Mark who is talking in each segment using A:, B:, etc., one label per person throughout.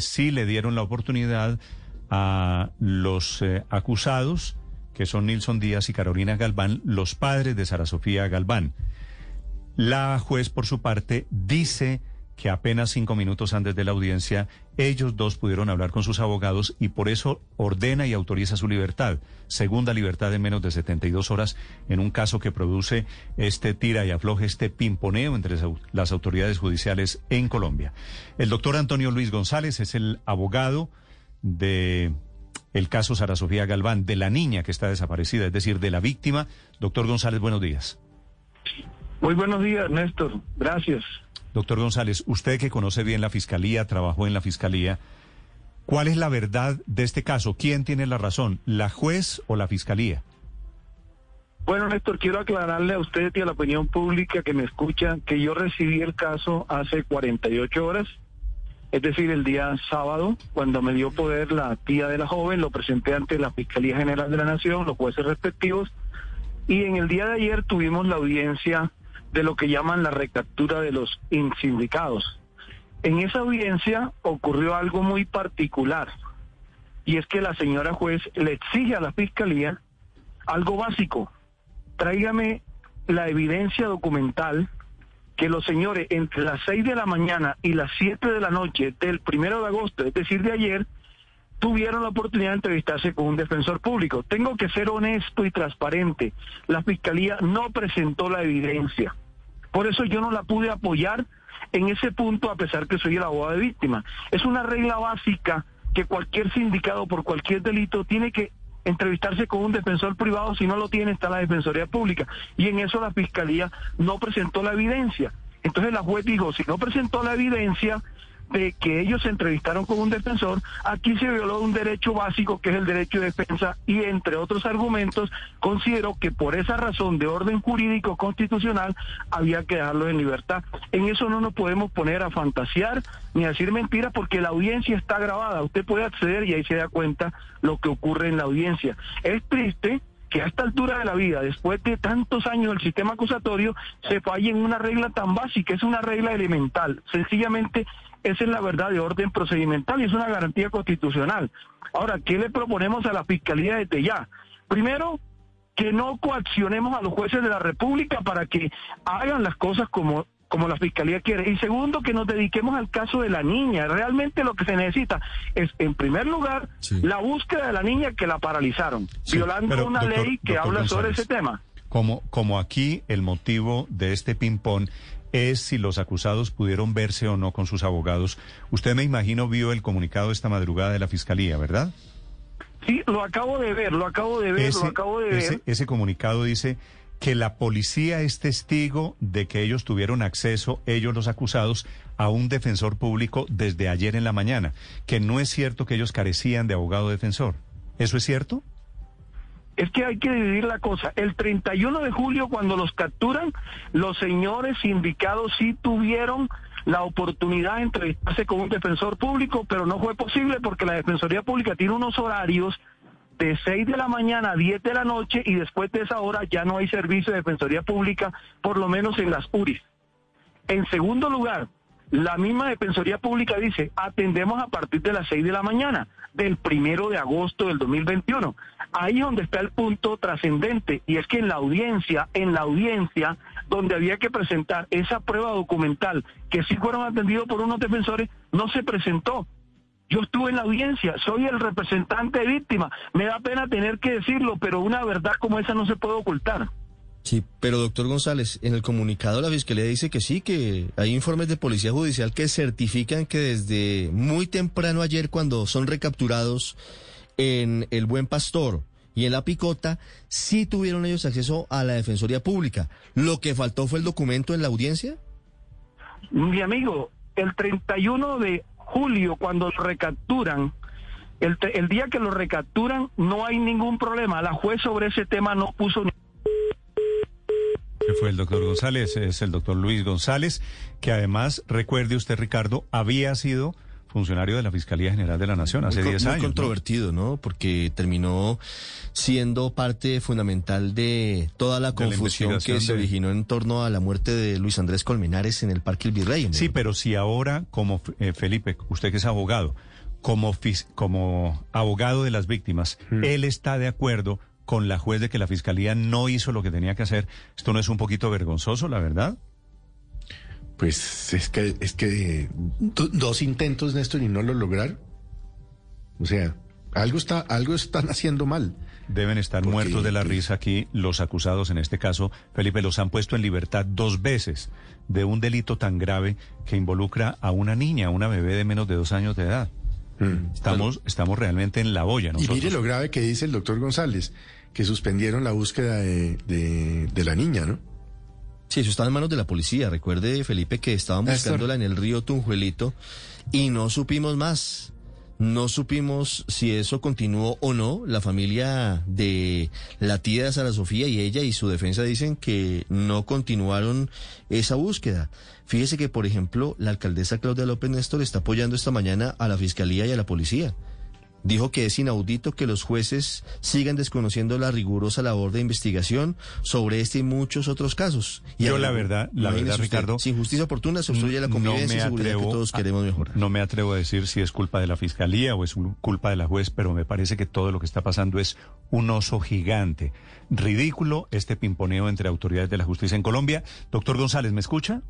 A: sí le dieron la oportunidad a los eh, acusados, que son Nilson Díaz y Carolina Galván, los padres de Sara Sofía Galván. La juez, por su parte, dice que apenas cinco minutos antes de la audiencia, ellos dos pudieron hablar con sus abogados y por eso ordena y autoriza su libertad, segunda libertad en menos de 72 horas, en un caso que produce este tira y afloje, este pimponeo entre las autoridades judiciales en Colombia. El doctor Antonio Luis González es el abogado de el caso Sara Sofía Galván, de la niña que está desaparecida, es decir, de la víctima. Doctor González, buenos días.
B: Muy buenos días, Néstor. Gracias.
A: Doctor González, usted que conoce bien la Fiscalía, trabajó en la Fiscalía, ¿cuál es la verdad de este caso? ¿Quién tiene la razón, la juez o la Fiscalía?
B: Bueno, Néstor, quiero aclararle a usted y a la opinión pública que me escucha que yo recibí el caso hace 48 horas, es decir, el día sábado, cuando me dio poder la tía de la joven, lo presenté ante la Fiscalía General de la Nación, los jueces respectivos, y en el día de ayer tuvimos la audiencia de lo que llaman la recaptura de los insindicados. En esa audiencia ocurrió algo muy particular y es que la señora juez le exige a la fiscalía algo básico. Tráigame la evidencia documental que los señores entre las 6 de la mañana y las 7 de la noche del primero de agosto, es decir, de ayer, tuvieron la oportunidad de entrevistarse con un defensor público. Tengo que ser honesto y transparente. La fiscalía no presentó la evidencia. Por eso yo no la pude apoyar en ese punto a pesar que soy el abogado de víctima. Es una regla básica que cualquier sindicado por cualquier delito tiene que entrevistarse con un defensor privado, si no lo tiene está la Defensoría Pública. Y en eso la Fiscalía no presentó la evidencia. Entonces la juez dijo, si no presentó la evidencia, de que ellos se entrevistaron con un defensor, aquí se violó un derecho básico que es el derecho de defensa y entre otros argumentos considero que por esa razón de orden jurídico constitucional había que dejarlo en libertad. En eso no nos podemos poner a fantasear ni a decir mentiras porque la audiencia está grabada, usted puede acceder y ahí se da cuenta lo que ocurre en la audiencia. Es triste que a esta altura de la vida, después de tantos años del sistema acusatorio, se falle en una regla tan básica, es una regla elemental. Sencillamente esa es la verdad de orden procedimental y es una garantía constitucional. Ahora, ¿qué le proponemos a la Fiscalía desde ya? Primero, que no coaccionemos a los jueces de la República para que hagan las cosas como como la fiscalía quiere. Y segundo, que nos dediquemos al caso de la niña. Realmente lo que se necesita es, en primer lugar, la búsqueda de la niña que la paralizaron, violando una ley que habla sobre ese tema.
A: Como, como aquí el motivo de este ping-pong es si los acusados pudieron verse o no con sus abogados. Usted me imagino vio el comunicado esta madrugada de la Fiscalía, ¿verdad?
B: Sí, lo acabo de ver, lo acabo de ver, lo acabo de ver.
A: Ese comunicado dice que la policía es testigo de que ellos tuvieron acceso, ellos los acusados, a un defensor público desde ayer en la mañana, que no es cierto que ellos carecían de abogado defensor. ¿Eso es cierto?
B: Es que hay que dividir la cosa. El 31 de julio, cuando los capturan, los señores sindicados sí tuvieron la oportunidad de entrevistarse con un defensor público, pero no fue posible porque la Defensoría Pública tiene unos horarios de 6 de la mañana a 10 de la noche y después de esa hora ya no hay servicio de Defensoría Pública, por lo menos en las URIs. En segundo lugar, la misma Defensoría Pública dice, atendemos a partir de las 6 de la mañana del primero de agosto del 2021. Ahí es donde está el punto trascendente y es que en la audiencia, en la audiencia donde había que presentar esa prueba documental que sí fueron atendidos por unos defensores, no se presentó. Yo estuve en la audiencia, soy el representante de víctima. Me da pena tener que decirlo, pero una verdad como esa no se puede ocultar.
C: Sí, pero doctor González, en el comunicado la Fiscalía dice que sí, que hay informes de Policía Judicial que certifican que desde muy temprano ayer, cuando son recapturados en El Buen Pastor y en La Picota, sí tuvieron ellos acceso a la Defensoría Pública. ¿Lo que faltó fue el documento en la audiencia?
B: Mi amigo, el 31 de julio, cuando lo recapturan, el, día que lo recapturan, no hay ningún problema. La juez sobre ese tema no puso ni
A: fue el doctor González, es el doctor Luis González, que además, recuerde usted, Ricardo, había sido funcionario de la Fiscalía General de la Nación hace 10 años.
C: Muy controvertido, ¿no? Porque terminó siendo parte fundamental de toda la confusión que se originó en torno a la muerte de Luis Andrés Colmenares en el Parque El Virrey.
A: Sí, pero si ahora, como eh, Felipe, usted que es abogado, como, como abogado de las víctimas, mm. él está de acuerdo con la juez de que la fiscalía no hizo lo que tenía que hacer. ¿Esto no es un poquito vergonzoso, la verdad?
D: Pues es que, es que dos intentos, Néstor, y no lo lograr. O sea, algo está, algo están haciendo mal.
A: Deben estar muertos de la risa aquí los acusados en este caso. Felipe, los han puesto en libertad dos veces de un delito tan grave que involucra a una niña, una bebé de menos de dos años de edad. Mm. Estamos, estamos realmente en la olla.
D: Nosotros. Y mire lo grave que dice el doctor González, que suspendieron la búsqueda de, de la niña, ¿no?
C: Sí, eso está en manos de la policía. Recuerde, Felipe, que estaban buscándola en el río Tunjuelito y no supimos más. No supimos si eso continuó o no. La familia de la tía de Sara Sofía y ella y su defensa dicen que no continuaron esa búsqueda. Fíjese que, por ejemplo, la alcaldesa Claudia López Néstor está apoyando esta mañana a la fiscalía y a la policía dijo que es inaudito que los jueces sigan desconociendo la rigurosa labor de investigación sobre este y muchos otros casos.
A: Y Yo la verdad, la verdad, Ricardo,
C: sin justicia oportuna se obstruye la convivencia y seguridad que todos queremos mejorar.
A: No me atrevo a decir si es culpa de la fiscalía o es culpa de la juez, pero me parece que todo lo que está pasando es un oso gigante. Ridículo este pimponeo entre autoridades de la justicia en Colombia. Doctor González, ¿me escucha?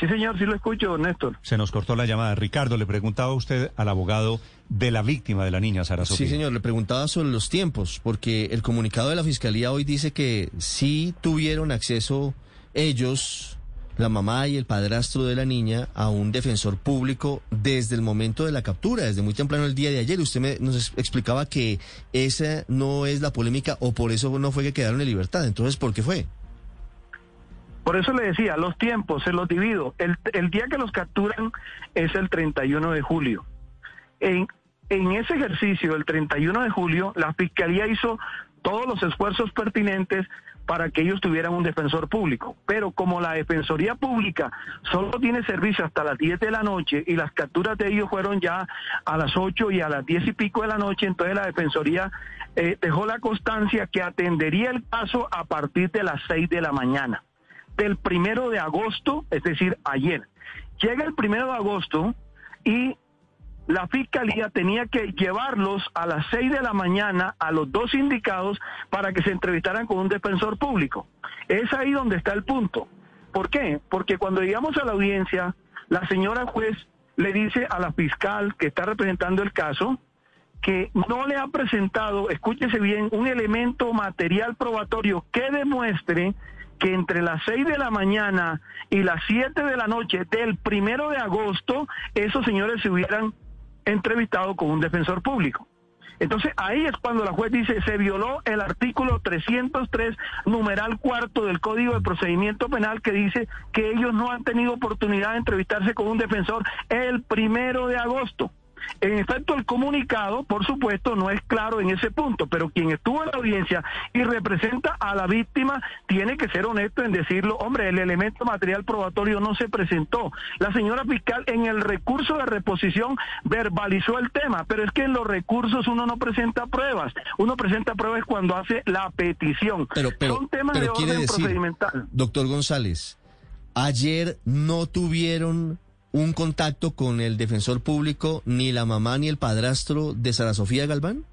B: Sí, señor, sí lo escucho, Néstor.
A: Se nos cortó la llamada. Ricardo, le preguntaba a usted al abogado de la víctima de la niña, Sara Sofía.
C: Sí, señor, le preguntaba sobre los tiempos, porque el comunicado de la Fiscalía hoy dice que sí tuvieron acceso ellos, la mamá y el padrastro de la niña, a un defensor público desde el momento de la captura, desde muy temprano el día de ayer. Usted me, nos explicaba que esa no es la polémica o por eso no fue que quedaron en libertad. Entonces, ¿por qué fue?
B: Por eso le decía, los tiempos se los divido. El, día que los capturan es el 31 de julio. En, en ese ejercicio, el 31 de julio, la Fiscalía hizo todos los esfuerzos pertinentes para que ellos tuvieran un defensor público. Pero como la Defensoría Pública solo tiene servicio hasta las 10 de la noche y las capturas de ellos fueron ya a las 8 y a las 10 y pico de la noche, entonces la Defensoría eh, dejó la constancia que atendería el caso a partir de las 6 de la mañana del primero de agosto, es decir, ayer. Llega el primero de agosto y la fiscalía tenía que llevarlos a las seis de la mañana a los dos indicados para que se entrevistaran con un defensor público. Es ahí donde está el punto. ¿Por qué? Porque cuando llegamos a la audiencia, la señora juez le dice a la fiscal que está representando el caso que no le ha presentado, escúchese bien, un elemento material probatorio que demuestre que entre las 6 de la mañana y las 7 de la noche del primero de agosto, esos señores se hubieran entrevistado con un defensor público. Entonces ahí es cuando la juez dice se violó el artículo 303 numeral cuarto del Código de Procedimiento Penal que dice que ellos no han tenido oportunidad de entrevistarse con un defensor el primero de agosto. En efecto, el comunicado, por supuesto, no es claro en ese punto, pero quien estuvo en la audiencia y representa a la víctima tiene que ser honesto en decirlo, hombre, el elemento material probatorio no se presentó. La señora fiscal en el recurso de reposición verbalizó el tema, pero es que en los recursos uno no presenta pruebas, uno presenta pruebas cuando hace la petición.
C: Pero, pero,
B: Son temas de orden procedimental.
C: Doctor González, ayer no tuvieron un contacto con el defensor público, ni la mamá ni el padrastro de Sara Sofía Galván?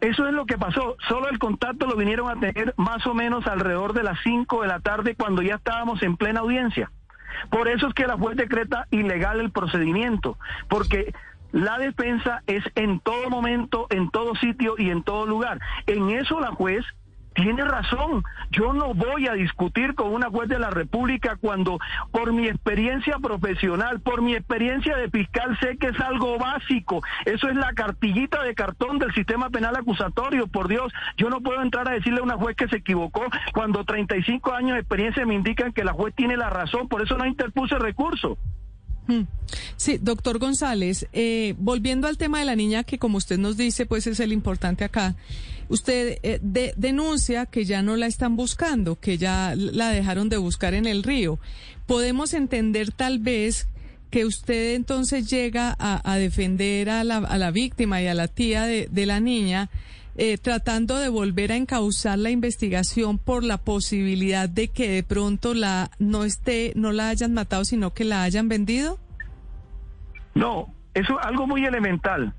B: Eso es lo que pasó. Solo el contacto lo vinieron a tener más o menos alrededor de las 5 de la tarde cuando ya estábamos en plena audiencia. Por eso es que la juez decreta ilegal el procedimiento, porque la defensa es en todo momento, en todo sitio y en todo lugar. En eso la juez tiene razón. Yo no voy a discutir con una juez de la República cuando por mi experiencia profesional, por mi experiencia de fiscal, sé que es algo básico. Eso es la cartillita de cartón del sistema penal acusatorio. Por Dios, yo no puedo entrar a decirle a una juez que se equivocó cuando 35 años de experiencia me indican que la juez tiene la razón. Por eso no interpuse recurso.
E: Hmm. Sí, doctor González, eh, volviendo al tema de la niña, que como usted nos dice, pues es el importante acá. Usted eh, denuncia que ya no la están buscando, que ya la dejaron de buscar en el río. Podemos entender tal vez que usted entonces llega a, defender a la, a la, víctima y a la tía de, de la niña, eh, tratando de volver a encauzar la investigación por la posibilidad de que de pronto la no esté, no la hayan matado, sino que la hayan vendido?
B: No, eso es algo muy elemental.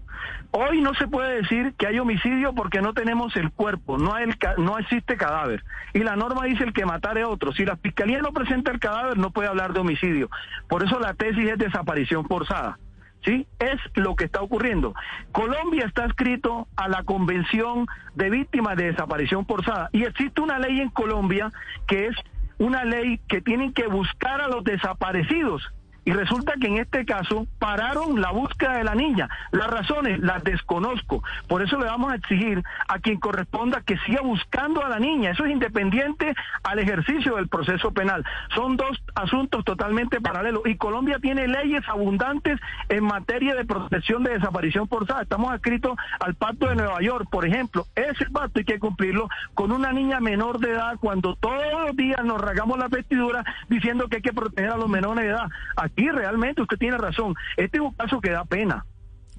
B: Hoy no se puede decir que hay homicidio porque no tenemos el cuerpo, no, hay el, no existe cadáver. Y la norma dice el que matare a otro. Si la fiscalía no presenta el cadáver, no puede hablar de homicidio. Por eso la tesis es desaparición forzada. ¿Sí? Es lo que está ocurriendo. Colombia está escrito a la Convención de Víctimas de Desaparición Forzada y existe una ley en Colombia que es una ley que tienen que buscar a los desaparecidos y resulta que en este caso pararon la búsqueda de la niña. Las razones las desconozco. Por eso le vamos a exigir a quien corresponda que siga buscando a la niña. Eso es independiente al ejercicio del proceso penal. Son dos asuntos totalmente paralelos. Y Colombia tiene leyes abundantes en materia de protección de desaparición forzada. Estamos adscritos al Pacto de Nueva York, por ejemplo. Ese pacto hay que cumplirlo con una niña menor de edad cuando todos los días nos rasgamos la vestidura diciendo que hay que proteger a los menores de edad. Y realmente usted tiene razón. Este es un caso que da pena.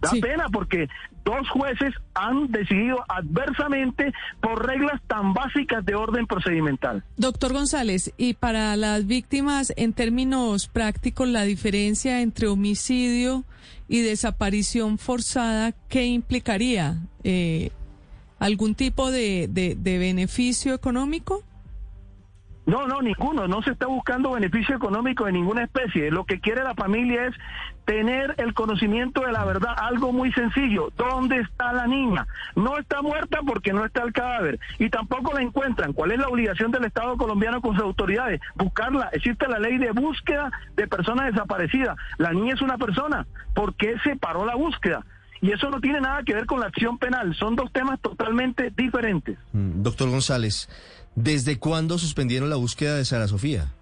B: Da pena porque dos jueces han decidido adversamente por reglas tan básicas de orden procedimental.
E: Doctor González, y para las víctimas, en términos prácticos, la diferencia entre homicidio y desaparición forzada, ¿qué implicaría? Eh, ¿Algún tipo de, de beneficio económico?
B: No, no, ninguno. No se está buscando beneficio económico de ninguna especie. Lo que quiere la familia es tener el conocimiento de la verdad. Algo muy sencillo. ¿Dónde está la niña? No está muerta porque no está el cadáver. Y tampoco la encuentran. ¿Cuál es la obligación del Estado colombiano con sus autoridades? Buscarla. Existe la ley de búsqueda de personas desaparecidas. La niña es una persona. ¿Por qué se paró la búsqueda? Y eso no tiene nada que ver con la acción penal. Son dos temas totalmente diferentes.
C: Mm, doctor González. ¿Desde cuándo suspendieron la búsqueda de Sara Sofía?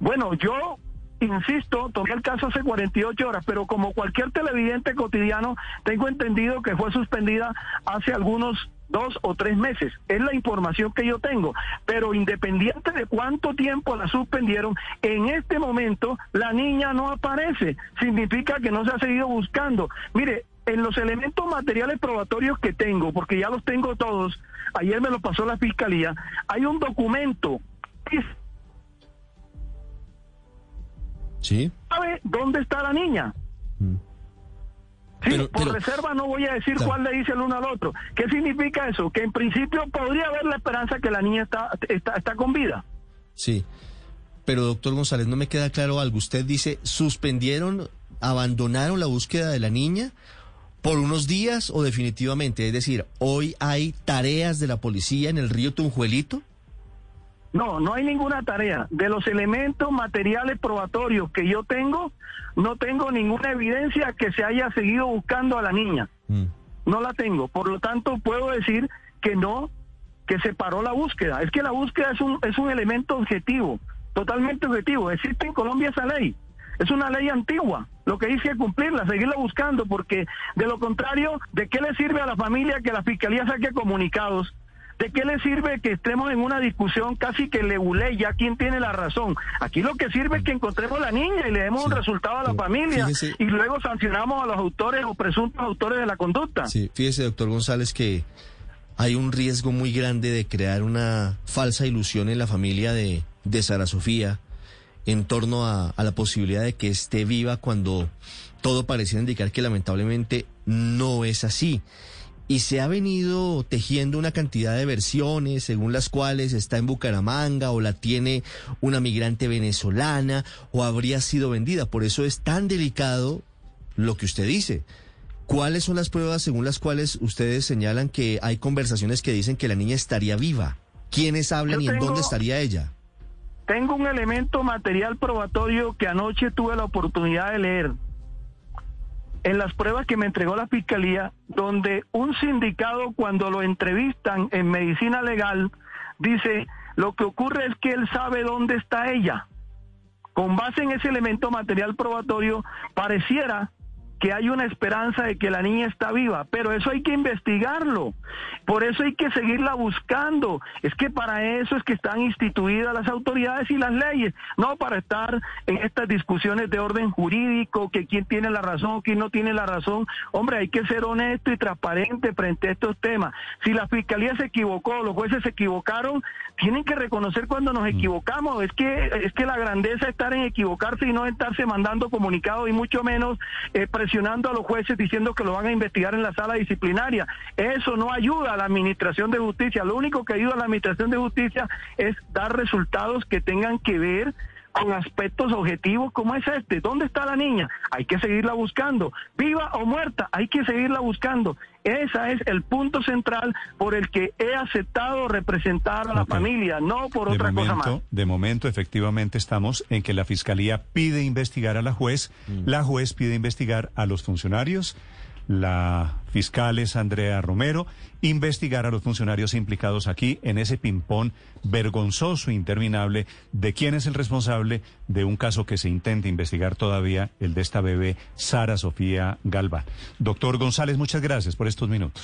B: Bueno, yo insisto, tomé el caso hace 48 horas, pero como cualquier televidente cotidiano, tengo entendido que fue suspendida hace algunos dos o tres meses. Es la información que yo tengo. Pero independiente de cuánto tiempo la suspendieron, en este momento la niña no aparece. Significa que no se ha seguido buscando. Mire, en los elementos materiales probatorios que tengo, porque ya los tengo todos, ayer me lo pasó la fiscalía, hay un documento.
C: ¿Sí?
B: ¿Sabe dónde está la niña? Mm. Sí, por reserva no voy a decir cuál le dice el uno al otro. ¿Qué significa eso? Que en principio podría haber la esperanza que la niña está, está, está con vida.
C: Sí, pero doctor González, no me queda claro algo. Usted dice, ¿suspendieron, abandonaron la búsqueda de la niña por unos días o definitivamente? Es decir, ¿hoy hay tareas de la policía en el río Tunjuelito?
B: No, no hay ninguna tarea. De los elementos materiales probatorios que yo tengo, no tengo ninguna evidencia que se haya seguido buscando a la niña. Mm. No la tengo. Por lo tanto, puedo decir que no, que se paró la búsqueda. Es que la búsqueda es un, es un elemento objetivo, totalmente objetivo. Existe en Colombia esa ley. Es una ley antigua. Lo que dice es cumplirla, seguirla buscando, porque de lo contrario, ¿de qué le sirve a la familia que la fiscalía saque comunicados? ¿De qué le sirve que estemos en una discusión casi que le ya quién tiene la razón? Aquí lo que sirve es que encontremos a la niña y le demos un resultado a la familia y luego sancionamos a los autores o presuntos autores de la conducta.
C: Sí, fíjese, doctor González, que hay un riesgo muy grande de crear una falsa ilusión en la familia de, de Sara Sofía en torno a, la posibilidad de que esté viva cuando todo pareciera indicar que lamentablemente no es así. Y se ha venido tejiendo una cantidad de versiones según las cuales está en Bucaramanga o la tiene una migrante venezolana o habría sido vendida. Por eso es tan delicado lo que usted dice. ¿Cuáles son las pruebas según las cuales ustedes señalan que hay conversaciones que dicen que la niña estaría viva? ¿Quiénes hablan y en dónde estaría ella?
B: Tengo un elemento material probatorio que anoche tuve la oportunidad de leer en las pruebas que me entregó la fiscalía, donde un sindicado cuando lo entrevistan en medicina legal dice, lo que ocurre es que él sabe dónde está ella. Con base en ese elemento material probatorio, pareciera que hay una esperanza de que la niña está viva, pero eso hay que investigarlo, por eso hay que seguirla buscando, es que para eso es que están instituidas las autoridades y las leyes, no para estar en estas discusiones de orden jurídico, que quién tiene la razón o quién no tiene la razón, hombre, hay que ser honesto y transparente frente a estos temas. Si la fiscalía se equivocó, los jueces se equivocaron, tienen que reconocer cuando nos mm. equivocamos, es que es que la grandeza es estar en equivocarse y no estarse mandando comunicados y mucho menos eh, presionando a los jueces diciendo que lo van a investigar en la sala disciplinaria. Eso no ayuda a la administración de justicia. Lo único que ayuda a la administración de justicia es dar resultados que tengan que ver con aspectos objetivos como es este. ¿Dónde está la niña? Hay que seguirla buscando. Viva o muerta, hay que seguirla buscando. Ese es el punto central por el que he aceptado representar a la familia, no por otra cosa más.
A: De momento, efectivamente, estamos en que la Fiscalía pide investigar a la juez, mm. la juez pide investigar a los funcionarios la fiscal es Andrea Romero, investigar a los funcionarios implicados aquí en ese ping-pong vergonzoso e interminable de quién es el responsable de un caso que se intenta investigar todavía, el de esta bebé Sara Sofía Galva. Doctor González, muchas gracias por estos minutos.